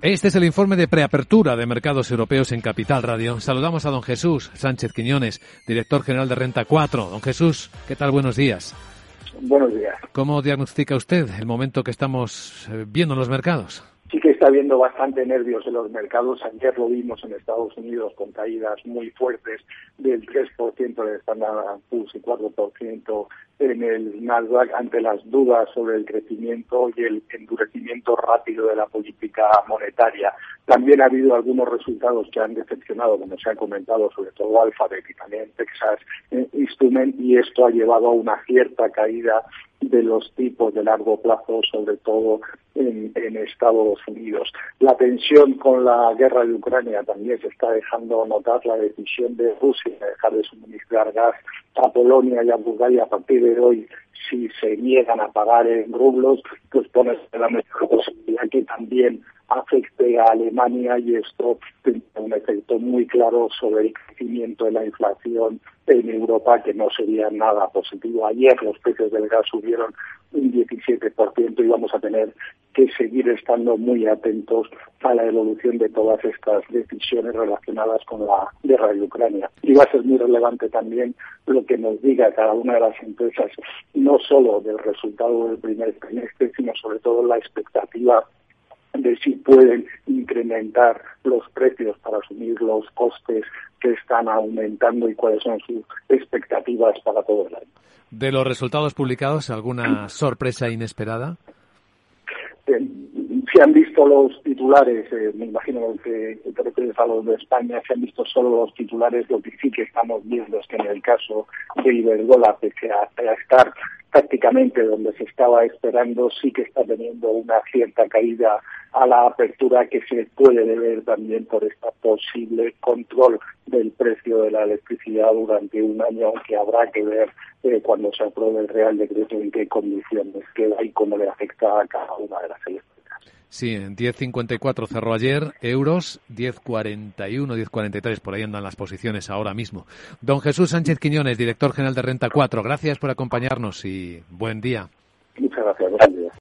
Este es el informe de preapertura de mercados europeos en Capital Radio. Saludamos a don Jesús Sánchez Quiñones, director general de Renta 4. Don Jesús, ¿qué tal? Buenos días. Buenos días. ¿Cómo diagnostica usted el momento que estamos eh, viendo en los mercados? Sí que está habiendo bastante nervios en los mercados. Ayer lo vimos en Estados Unidos con caídas muy fuertes del 3% del Standard Poor's y 4% en el Nasdaq ante las dudas sobre el crecimiento y el endurecimiento rápido de la política monetaria. También ha habido algunos resultados que han decepcionado, como se ha comentado, sobre todo Alphabet y también Texas Instrument, y esto ha llevado a una cierta caída de los tipos de largo plazo, sobre todo en, en, Estados Unidos. La tensión con la guerra de Ucrania también se está dejando notar la decisión de Rusia de dejar de suministrar gas a Polonia y a Bulgaria a partir de hoy si se niegan a pagar en rublos, pues pone la mejor posibilidad que también afecte a Alemania y esto tiene un efecto muy claro sobre el crecimiento de la inflación en Europa que no sería nada positivo. Ayer los precios del gas subieron un 17% y vamos a tener que seguir estando muy atentos a la evolución de todas estas decisiones relacionadas con la guerra de Ucrania. Y va a ser muy relevante también lo que nos diga cada una de las empresas, no solo del resultado del primer trimestre, sino sobre todo la expectativa de si pueden incrementar los precios para asumir los costes que están aumentando y cuáles son sus expectativas para todo el año. De los resultados publicados, ¿alguna sorpresa inesperada? Eh, se han visto los titulares, eh, me imagino que te refieres a los de España, se han visto solo los titulares, lo que sí que estamos viendo es que en el caso de Iberdrola, pese a, a estar prácticamente donde se estaba esperando, sí que está teniendo una cierta caída a la apertura que se puede deber también por este posible control del precio de la electricidad durante un año, que habrá que ver eh, cuando se apruebe el Real Decreto en qué condiciones queda y cómo le afecta a cada una de las electricidades. Sí, en 10.54 cerró ayer, euros 10.41, 10.43, por ahí andan las posiciones ahora mismo. Don Jesús Sánchez Quiñones, director general de Renta 4, gracias por acompañarnos y buen día. Muchas gracias, buen día.